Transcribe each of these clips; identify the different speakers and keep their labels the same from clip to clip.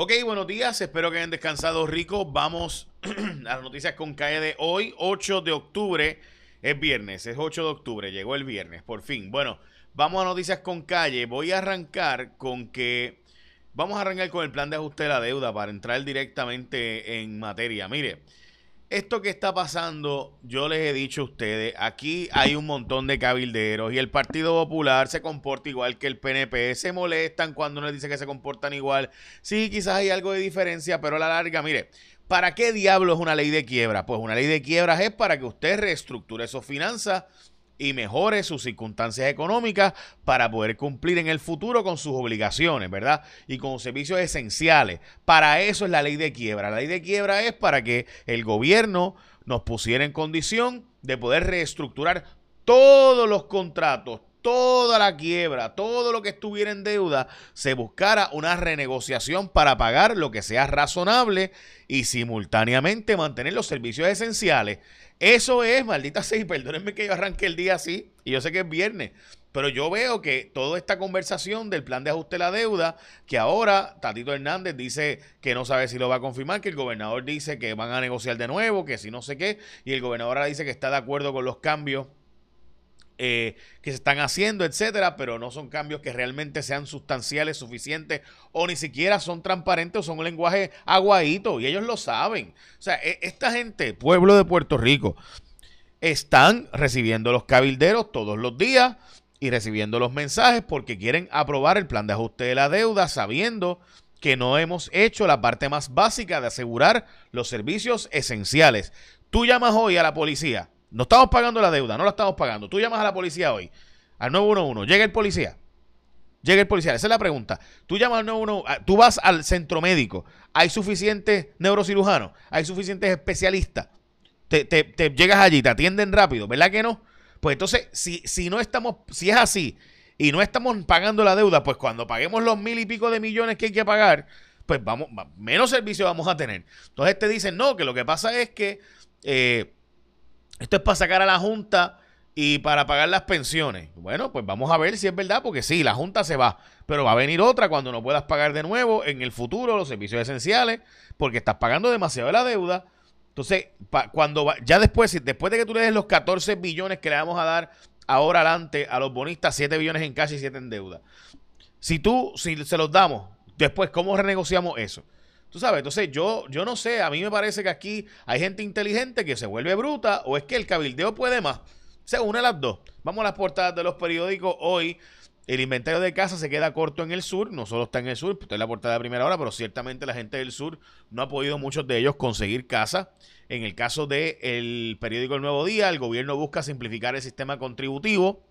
Speaker 1: Ok, buenos días, espero que hayan descansado rico. Vamos a las noticias con calle de hoy, 8 de octubre. Es viernes, es 8 de octubre, llegó el viernes, por fin. Bueno, vamos a noticias con calle. Voy a arrancar con que... Vamos a arrancar con el plan de ajuste de la deuda para entrar directamente en materia. Mire, esto que está pasando, yo les he dicho a ustedes, aquí hay un montón de cabilderos y el Partido Popular se comporta igual que el PNP, se molestan cuando uno les dice que se comportan igual. Sí, quizás hay algo de diferencia, pero a la larga, mire, ¿para qué diablo es una ley de quiebra? Pues una ley de quiebras es para que usted reestructure sus finanzas y mejore sus circunstancias económicas para poder cumplir en el futuro con sus obligaciones, ¿verdad? Y con servicios esenciales. Para eso es la ley de quiebra. La ley de quiebra es para que el gobierno nos pusiera en condición de poder reestructurar todos los contratos, toda la quiebra, todo lo que estuviera en deuda, se buscara una renegociación para pagar lo que sea razonable y simultáneamente mantener los servicios esenciales. Eso es, maldita sea, y perdónenme que yo arranque el día así, y yo sé que es viernes, pero yo veo que toda esta conversación del plan de ajuste de la deuda, que ahora Tatito Hernández dice que no sabe si lo va a confirmar, que el gobernador dice que van a negociar de nuevo, que si no sé qué, y el gobernador ahora dice que está de acuerdo con los cambios eh, que se están haciendo, etcétera, pero no son cambios que realmente sean sustanciales, suficientes, o ni siquiera son transparentes o son un lenguaje aguadito, y ellos lo saben. O sea, e, esta gente, pueblo de Puerto Rico, están recibiendo los cabilderos todos los días y recibiendo los mensajes porque quieren aprobar el plan de ajuste de la deuda, sabiendo que no hemos hecho la parte más básica de asegurar los servicios esenciales. Tú llamas hoy a la policía no estamos pagando la deuda, no la estamos pagando. Tú llamas a la policía hoy, al 911, llega el policía. Llega el policía, esa es la pregunta. Tú llamas al 911, ah, tú vas al centro médico, hay suficientes neurocirujanos, hay suficientes especialistas. Te, te, llegas allí, te atienden rápido, ¿verdad que no? Pues entonces, si, si no estamos, si es así y no estamos pagando la deuda, pues cuando paguemos los mil y pico de millones que hay que pagar, pues vamos, menos servicio vamos a tener. Entonces te dicen, no, que lo que pasa es que eh, esto es para sacar a la Junta y para pagar las pensiones. Bueno, pues vamos a ver si es verdad, porque sí, la Junta se va, pero va a venir otra cuando no puedas pagar de nuevo en el futuro los servicios esenciales, porque estás pagando demasiado de la deuda. Entonces, cuando ya después, después de que tú le des los 14 billones que le vamos a dar ahora adelante a los bonistas, 7 billones en cash y 7 en deuda. Si tú, si se los damos, después, ¿cómo renegociamos eso? Tú sabes, entonces yo, yo no sé, a mí me parece que aquí hay gente inteligente que se vuelve bruta o es que el cabildeo puede más. Una de las dos. Vamos a las portadas de los periódicos. Hoy el inventario de casa se queda corto en el sur, no solo está en el sur, está en la portada de primera hora, pero ciertamente la gente del sur no ha podido muchos de ellos conseguir casa. En el caso del periódico El Nuevo Día, el gobierno busca simplificar el sistema contributivo.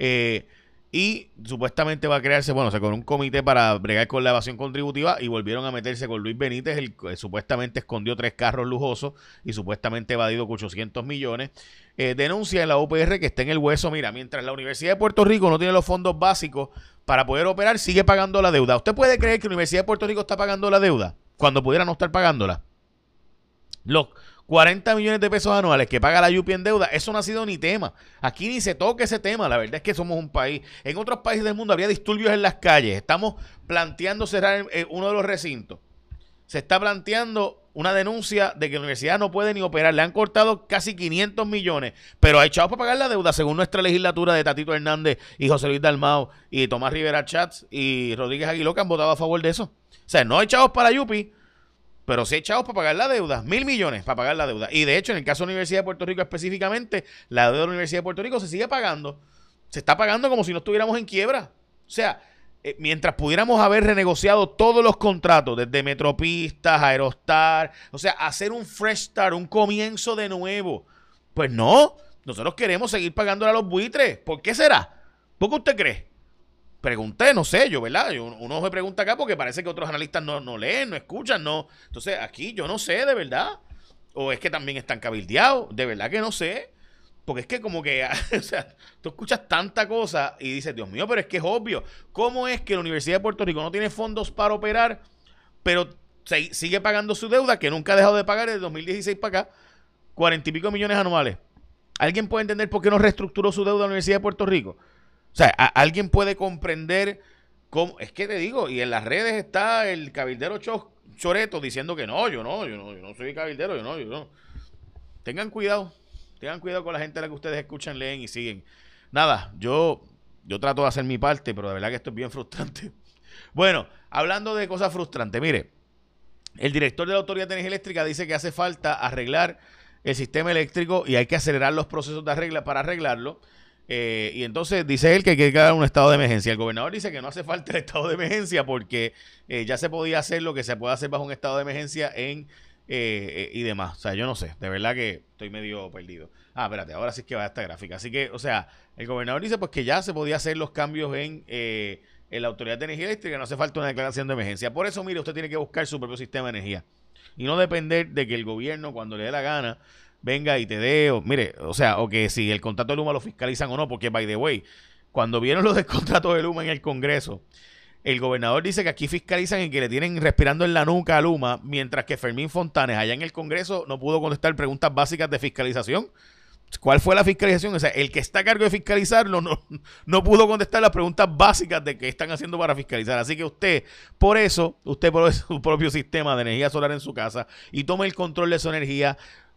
Speaker 1: Eh, y supuestamente va a crearse, bueno, se con un comité para bregar con la evasión contributiva y volvieron a meterse con Luis Benítez, el que supuestamente escondió tres carros lujosos y supuestamente evadido 800 millones. Eh, denuncia en la UPR que está en el hueso. Mira, mientras la Universidad de Puerto Rico no tiene los fondos básicos para poder operar, sigue pagando la deuda. ¿Usted puede creer que la Universidad de Puerto Rico está pagando la deuda cuando pudiera no estar pagándola? Los, 40 millones de pesos anuales que paga la Yupi en deuda, eso no ha sido ni tema. Aquí ni se toca ese tema. La verdad es que somos un país. En otros países del mundo había disturbios en las calles. Estamos planteando cerrar eh, uno de los recintos. Se está planteando una denuncia de que la universidad no puede ni operar. Le han cortado casi 500 millones, pero hay chavos para pagar la deuda, según nuestra legislatura de Tatito Hernández y José Luis Dalmao y Tomás Rivera Chats y Rodríguez Aguiló que han votado a favor de eso. O sea, no hay chavos para Yupi, pero sí echados para pagar la deuda, mil millones para pagar la deuda. Y de hecho, en el caso de la Universidad de Puerto Rico específicamente, la deuda de la Universidad de Puerto Rico se sigue pagando. Se está pagando como si no estuviéramos en quiebra. O sea, eh, mientras pudiéramos haber renegociado todos los contratos, desde Metropistas, Aerostar, o sea, hacer un fresh start, un comienzo de nuevo. Pues no, nosotros queremos seguir pagándole a los buitres. ¿Por qué será? ¿Por qué usted cree? Pregunté, no sé, yo, ¿verdad? uno me pregunta acá porque parece que otros analistas no, no leen, no escuchan, no. Entonces, aquí yo no sé, de verdad. O es que también están cabildeados, de verdad que no sé. Porque es que como que, o sea, tú escuchas tanta cosa y dices, Dios mío, pero es que es obvio. ¿Cómo es que la Universidad de Puerto Rico no tiene fondos para operar, pero sigue pagando su deuda, que nunca ha dejado de pagar desde 2016 para acá, cuarenta y pico millones anuales? ¿Alguien puede entender por qué no reestructuró su deuda la Universidad de Puerto Rico? O sea, ¿alguien puede comprender ¿Cómo? Es que te digo, y en las redes está el cabildero Choreto diciendo que no, yo no, yo no, yo no soy cabildero, yo no, yo no. Tengan cuidado, tengan cuidado con la gente a la que ustedes escuchan, leen y siguen. Nada, yo, yo trato de hacer mi parte, pero de verdad que esto es bien frustrante. Bueno, hablando de cosas frustrantes, mire, el director de la Autoridad de Energía Eléctrica dice que hace falta arreglar el sistema eléctrico y hay que acelerar los procesos de arregla para arreglarlo. Eh, y entonces dice él que hay que dar un estado de emergencia. El gobernador dice que no hace falta el estado de emergencia porque eh, ya se podía hacer lo que se puede hacer bajo un estado de emergencia en eh, y demás. O sea, yo no sé, de verdad que estoy medio perdido. Ah, espérate, ahora sí que va esta gráfica. Así que, o sea, el gobernador dice pues que ya se podía hacer los cambios en en la Autoridad de Energía Eléctrica, no hace falta una declaración de emergencia. Por eso, mire, usted tiene que buscar su propio sistema de energía y no depender de que el gobierno, cuando le dé la gana, venga y te dé, o, mire, o sea, o que si el contrato de Luma lo fiscalizan o no, porque, by the way, cuando vieron los del contrato de Luma en el Congreso, el gobernador dice que aquí fiscalizan y que le tienen respirando en la nuca a Luma, mientras que Fermín Fontanes allá en el Congreso no pudo contestar preguntas básicas de fiscalización. ¿Cuál fue la fiscalización? O sea, el que está a cargo de fiscalizarlo no, no pudo contestar las preguntas básicas de qué están haciendo para fiscalizar. Así que usted, por eso, usted por su propio sistema de energía solar en su casa y tome el control de su energía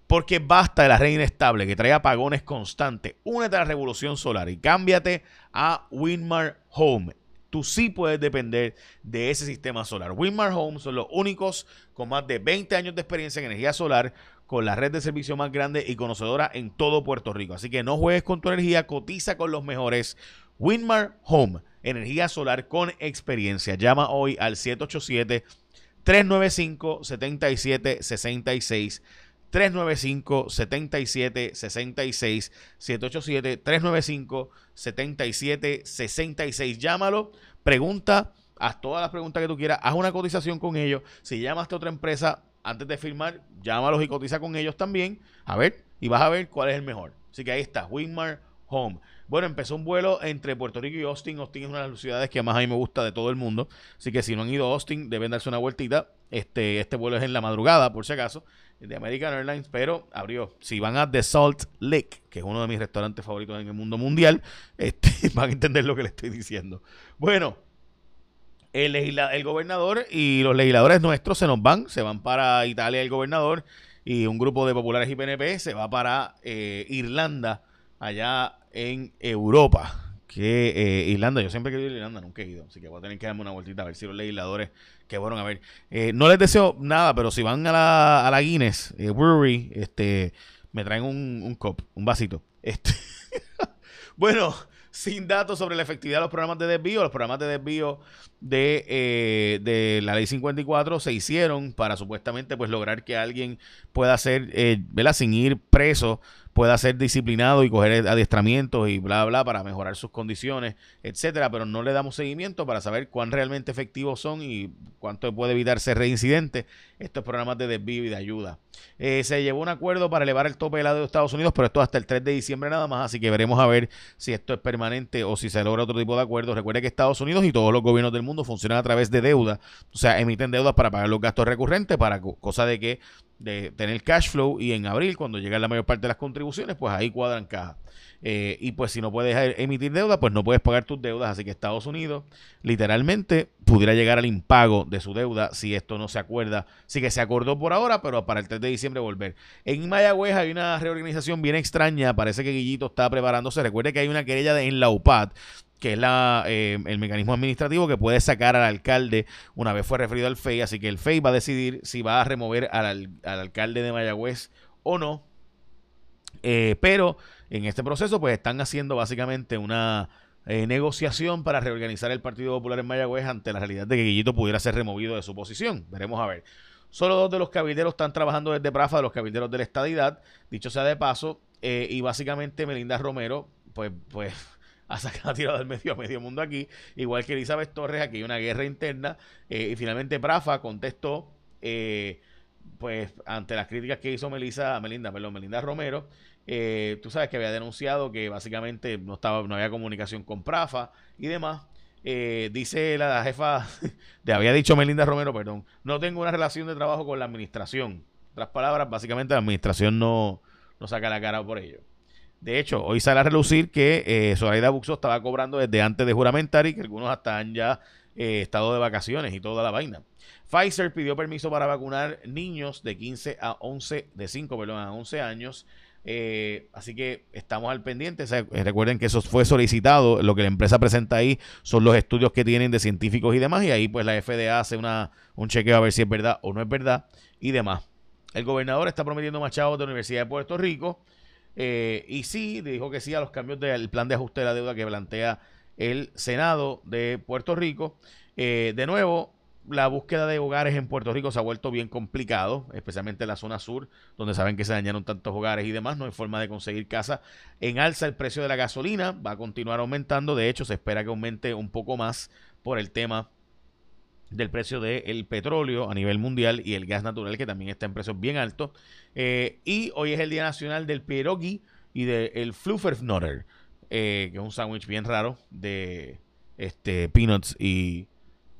Speaker 1: porque basta de la red inestable que trae apagones constantes. Únete a la revolución solar y cámbiate a Winmar Home. Tú sí puedes depender de ese sistema solar. Winmar Home son los únicos con más de 20 años de experiencia en energía solar con la red de servicio más grande y conocedora en todo Puerto Rico. Así que no juegues con tu energía, cotiza con los mejores. Winmar Home, energía solar con experiencia. Llama hoy al 787 395 7766 395 7766 787 395 7766 Llámalo, pregunta, haz todas las preguntas que tú quieras, haz una cotización con ellos. Si llamas a otra empresa, antes de firmar, llámalos y cotiza con ellos también. A ver, y vas a ver cuál es el mejor. Así que ahí está, Winmar Home. Bueno, empezó un vuelo entre Puerto Rico y Austin. Austin es una de las ciudades que más a mí me gusta de todo el mundo. Así que si no han ido a Austin, deben darse una vueltita. Este, este vuelo es en la madrugada, por si acaso, de American Airlines, pero abrió. Si van a The Salt Lake, que es uno de mis restaurantes favoritos en el mundo mundial, este, van a entender lo que les estoy diciendo. Bueno, el, el gobernador y los legisladores nuestros se nos van, se van para Italia el gobernador y un grupo de populares y PNP se va para eh, Irlanda, allá en Europa. Que eh, Irlanda, yo siempre he querido a Irlanda, nunca he ido, así que voy a tener que darme una vueltita a ver si los legisladores que fueron a ver. Eh, no les deseo nada, pero si van a la, a la Guinness Brewery, este, me traen un, cop, un vasito. Este. bueno, sin datos sobre la efectividad de los programas de desvío. Los programas de desvío de, eh, de la ley 54 se hicieron para supuestamente pues lograr que alguien pueda ser, eh, Sin ir preso pueda ser disciplinado y coger adiestramientos y bla, bla, para mejorar sus condiciones, etcétera, pero no le damos seguimiento para saber cuán realmente efectivos son y cuánto puede evitarse reincidente estos programas de desvío y de ayuda. Eh, se llevó un acuerdo para elevar el tope de la de Estados Unidos, pero esto hasta el 3 de diciembre nada más, así que veremos a ver si esto es permanente o si se logra otro tipo de acuerdo. Recuerde que Estados Unidos y todos los gobiernos del mundo funcionan a través de deuda, o sea, emiten deudas para pagar los gastos recurrentes, para cosa de que de tener cash flow y en abril, cuando llega la mayor parte de las contribuciones, pues ahí cuadran caja. Eh, y pues si no puedes emitir deuda, pues no puedes pagar tus deudas. Así que Estados Unidos literalmente pudiera llegar al impago de su deuda si esto no se acuerda. Sí que se acordó por ahora, pero para el 3 de diciembre volver. En Mayagüez hay una reorganización bien extraña. Parece que Guillito está preparándose. Recuerde que hay una querella de, en la UPAD que es la, eh, el mecanismo administrativo que puede sacar al alcalde una vez fue referido al FEI, así que el FEI va a decidir si va a remover al, alcalde de Mayagüez o no. Eh, pero en este proceso pues están haciendo básicamente una eh, negociación para reorganizar el Partido Popular en Mayagüez ante la realidad de que Guillito pudiera ser removido de su posición. Veremos a ver. Solo dos de los cabilderos están trabajando desde Prafa, de los cabilderos de la estadidad, dicho sea de paso, y básicamente Melinda Romero, pues, pues ha tirado del medio a medio mundo aquí, igual que Elizabeth Torres, aquí hay una guerra interna, eh, y finalmente Prafa contestó, eh, pues ante las críticas que hizo Melissa, Melinda, perdón, Melinda Romero, eh, tú sabes que había denunciado que básicamente no estaba, no había comunicación con Prafa y demás. dice la jefa, le había dicho Melinda Romero, perdón, no tengo una relación de trabajo con la administración. En otras palabras, básicamente la administración no, no saca la cara por ello. De hecho, hoy sale a relucir que eh, Buxo estaba cobrando desde antes de juramentar y que algunos están ya eh, estado de vacaciones y toda la vaina. Pfizer pidió permiso para vacunar niños de 15 a 11, de 5, perdón, a 11 años. Eh, así que estamos al pendiente. recuerden que eso fue solicitado. Lo que la empresa presenta ahí son los estudios que tienen de científicos y demás. Y ahí pues la FDA hace una, un chequeo a ver si es verdad o no es verdad y demás. El gobernador está prometiendo más chavos de la Universidad de Puerto Rico. Eh, y sí, dijo que sí a los cambios del plan de ajuste de la deuda que plantea el Senado de Puerto Rico. Eh, de nuevo, la búsqueda de hogares en Puerto Rico se ha vuelto bien complicado, especialmente en la zona sur, donde saben que se dañaron tantos hogares y demás, no hay forma de conseguir casa. En alza el precio de la gasolina, va a continuar aumentando, de hecho se espera que aumente un poco más por el tema del precio del petróleo a nivel mundial y el gas natural que también está en precios bien altos. Eh, y hoy es el Día Nacional del Pierogi y del Flufferknotter, eh, que es un sándwich bien raro de este, peanuts y...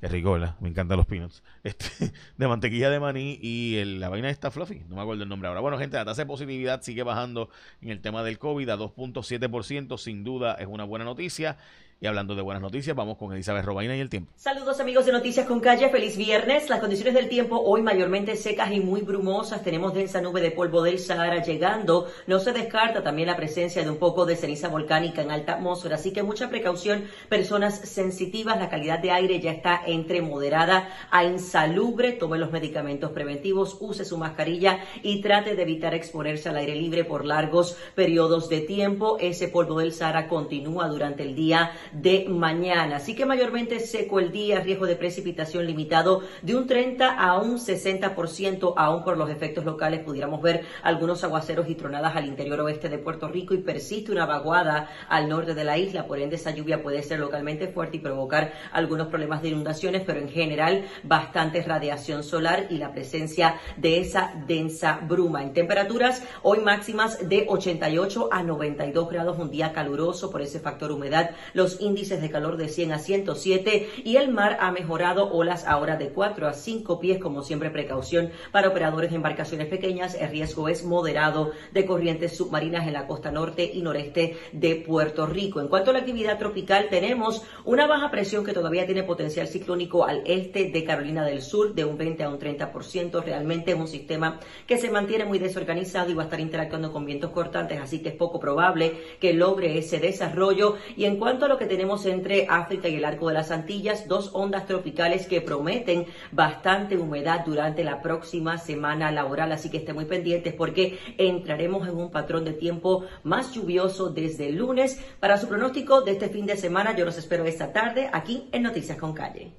Speaker 1: Qué rico, Me encantan los peanuts. Este, de mantequilla de maní y la vaina está fluffy. No me acuerdo el nombre ahora. Bueno, gente, la tasa de positividad sigue bajando en el tema del COVID a 2.7%. Sin duda es una buena noticia. Y hablando de buenas noticias, vamos con Elizabeth Robaina y el tiempo.
Speaker 2: Saludos amigos de Noticias con Calle, feliz viernes. Las condiciones del tiempo hoy mayormente secas y muy brumosas. Tenemos densa nube de polvo del Sahara llegando. No se descarta también la presencia de un poco de ceniza volcánica en alta atmósfera, así que mucha precaución. Personas sensitivas, la calidad de aire ya está entre moderada a insalubre. Tome los medicamentos preventivos, use su mascarilla y trate de evitar exponerse al aire libre por largos periodos de tiempo. Ese polvo del Sahara continúa durante el día de mañana. Así que mayormente seco el día, riesgo de precipitación limitado de un 30 a un 60%, aún por los efectos locales pudiéramos ver algunos aguaceros y tronadas al interior oeste de Puerto Rico y persiste una vaguada al norte de la isla, por ende esa lluvia puede ser localmente fuerte y provocar algunos problemas de inundaciones, pero en general bastante radiación solar y la presencia de esa densa bruma. En temperaturas hoy máximas de 88 a 92 grados, un día caluroso por ese factor humedad. Los índices de calor de 100 a 107 y el mar ha mejorado olas ahora de 4 a 5 pies, como siempre precaución para operadores de embarcaciones pequeñas. El riesgo es moderado de corrientes submarinas en la costa norte y noreste de Puerto Rico. En cuanto a la actividad tropical, tenemos una baja presión que todavía tiene potencial ciclónico al este de Carolina del Sur de un 20 a un 30%. Realmente es un sistema que se mantiene muy desorganizado y va a estar interactuando con vientos cortantes, así que es poco probable que logre ese desarrollo. Y en cuanto a lo que tenemos entre África y el arco de las Antillas, dos ondas tropicales que prometen bastante humedad durante la próxima semana laboral, así que estén muy pendientes porque entraremos en un patrón de tiempo más lluvioso desde el lunes. Para su pronóstico de este fin de semana, yo los espero esta tarde aquí en Noticias con Calle.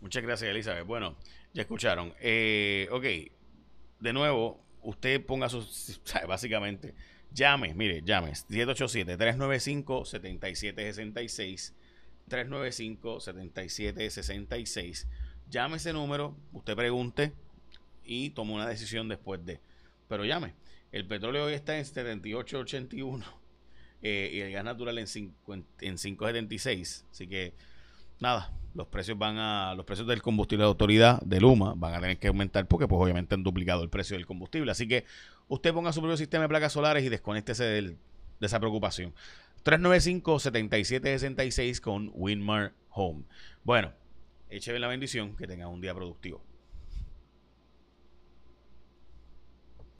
Speaker 1: Muchas gracias, Elizabeth. Bueno, ya escucharon. Eh, ok, de nuevo, usted ponga sus, básicamente Llame, mire, llame. 787-395-7766. 395-7766. Llame ese número, usted pregunte y tome una decisión después de. Pero llame. El petróleo hoy está en 78.81 eh, y el gas natural en, 5, en 5.76. Así que, nada, los precios van a los precios del combustible de autoridad de Luma van a tener que aumentar porque pues obviamente han duplicado el precio del combustible. Así que usted ponga su propio sistema de placas solares y desconéctese de esa preocupación. 395-7766 con Winmar Home. Bueno, écheme la bendición, que tenga un día productivo.